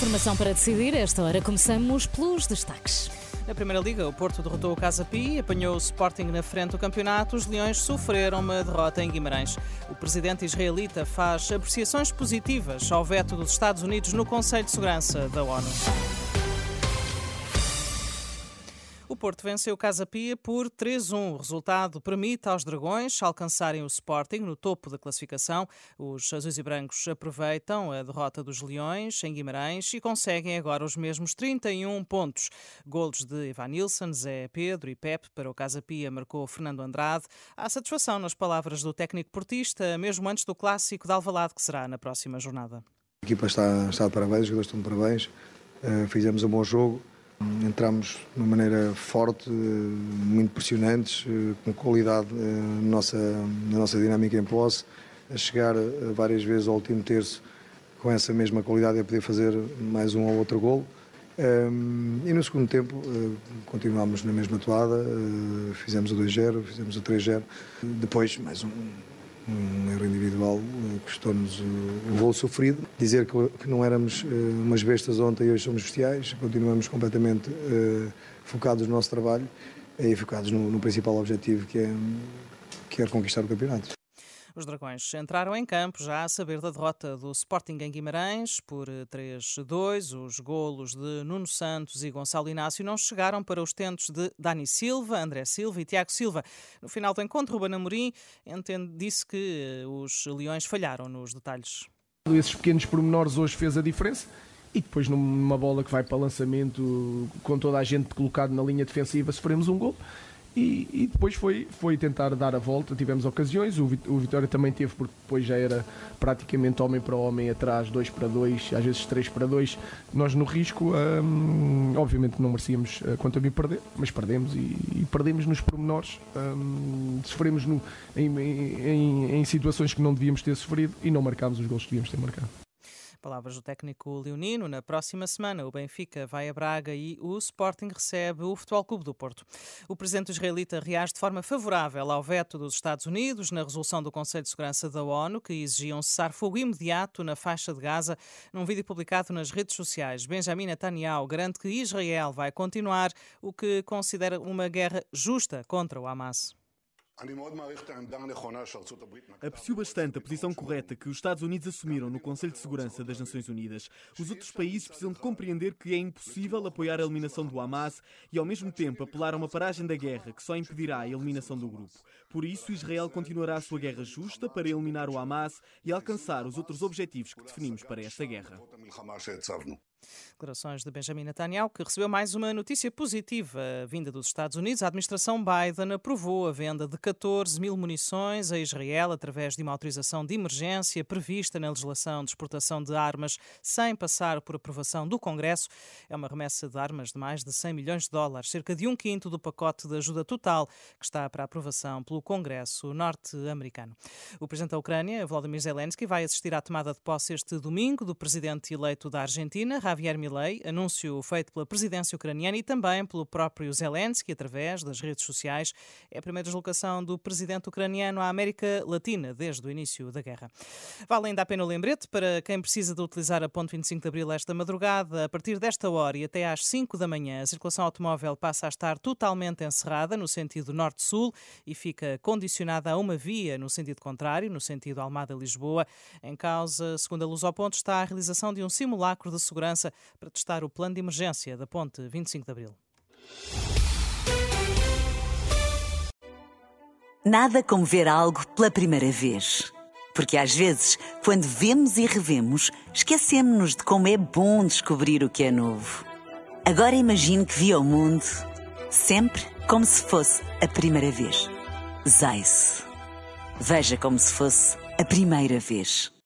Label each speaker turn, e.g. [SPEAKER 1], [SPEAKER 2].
[SPEAKER 1] Informação para decidir, esta hora começamos pelos destaques.
[SPEAKER 2] Na Primeira Liga, o Porto derrotou o Casa Pi, apanhou o Sporting na frente do campeonato. Os Leões sofreram uma derrota em Guimarães. O presidente israelita faz apreciações positivas ao veto dos Estados Unidos no Conselho de Segurança da ONU. Porto venceu Casa Pia por 3-1. O resultado permite aos Dragões alcançarem o Sporting no topo da classificação. Os azuis e brancos aproveitam a derrota dos Leões em Guimarães e conseguem agora os mesmos 31 pontos. Golos de Ivan Nilsson, Zé Pedro e Pep para o Casa Pia marcou Fernando Andrade. Há satisfação nas palavras do técnico portista, mesmo antes do clássico de Alvalade que será na próxima jornada.
[SPEAKER 3] A equipa está, está de parabéns, os jogadores estão de parabéns. Uh, fizemos um bom jogo. Entramos de uma maneira forte, muito pressionantes, com qualidade na nossa, na nossa dinâmica em posse, a chegar várias vezes ao último terço com essa mesma qualidade a poder fazer mais um ou outro golo. E no segundo tempo continuámos na mesma toada, fizemos o 2-0, fizemos o 3-0, depois mais um, um erro individual eh, custou-nos o gol sofrido. Dizer que não éramos eh, umas bestas ontem e hoje somos bestiais, continuamos completamente eh, focados no nosso trabalho e focados no, no principal objetivo que é, que é conquistar o campeonato.
[SPEAKER 2] Os Dragões entraram em campo já a saber da derrota do Sporting em Guimarães por 3-2. Os golos de Nuno Santos e Gonçalo Inácio não chegaram para os tentos de Dani Silva, André Silva e Tiago Silva. No final do encontro, Ruben Amorim disse que os Leões falharam nos detalhes.
[SPEAKER 4] Esses pequenos pormenores hoje fez a diferença. E depois numa bola que vai para lançamento com toda a gente colocado na linha defensiva sofremos um gol e, e, depois foi, foi tentar dar a volta, tivemos ocasiões, o, o Vitória também teve, porque depois já era praticamente homem para homem atrás, 2 para 2, às vezes 3 para 2. Nós no risco, hum, obviamente não merecíamos uh, quanto a mim perder, mas perdemos e, e perdemos nos pormenores, hum, sofremos no, em, em, em situações que não devíamos ter sofrido e não marcámos os gols que devíamos ter marcado.
[SPEAKER 2] Palavras do técnico leonino. Na próxima semana, o Benfica vai a Braga e o Sporting recebe o Futebol Clube do Porto. O presidente israelita reage de forma favorável ao veto dos Estados Unidos na resolução do Conselho de Segurança da ONU, que exigia um cessar-fogo imediato na faixa de Gaza. Num vídeo publicado nas redes sociais, Benjamin Netanyahu garante que Israel vai continuar o que considera uma guerra justa contra o Hamas.
[SPEAKER 5] Aprecio bastante a posição correta que os Estados Unidos assumiram no Conselho de Segurança das Nações Unidas. Os outros países precisam de compreender que é impossível apoiar a eliminação do Hamas e, ao mesmo tempo, apelar a uma paragem da guerra que só impedirá a eliminação do grupo. Por isso, Israel continuará a sua guerra justa para eliminar o Hamas e alcançar os outros objetivos que definimos para esta guerra.
[SPEAKER 2] Declarações de Benjamin Netanyahu, que recebeu mais uma notícia positiva vinda dos Estados Unidos. A administração Biden aprovou a venda de 14 mil munições a Israel através de uma autorização de emergência prevista na legislação de exportação de armas sem passar por aprovação do Congresso. É uma remessa de armas de mais de 100 milhões de dólares, cerca de um quinto do pacote de ajuda total que está para aprovação pelo Congresso norte-americano. O presidente da Ucrânia, Volodymyr Zelensky, vai assistir à tomada de posse este domingo do presidente eleito da Argentina, Javier Milei, anúncio feito pela presidência ucraniana e também pelo próprio Zelensky através das redes sociais. É a primeira deslocação do presidente ucraniano à América Latina desde o início da guerra. Vale ainda a pena o lembrete para quem precisa de utilizar a ponte 25 de abril esta madrugada. A partir desta hora e até às 5 da manhã, a circulação automóvel passa a estar totalmente encerrada no sentido norte-sul e fica condicionada a uma via no sentido contrário, no sentido Almada-Lisboa. Em causa, segundo a Luz ao Ponto, está a realização de um simulacro de segurança para testar o plano de emergência da ponte 25 de Abril.
[SPEAKER 6] Nada como ver algo pela primeira vez. Porque às vezes, quando vemos e revemos, esquecemos-nos de como é bom descobrir o que é novo. Agora imagine que viu o mundo sempre como se fosse a primeira vez. Zais. Veja como se fosse a primeira vez.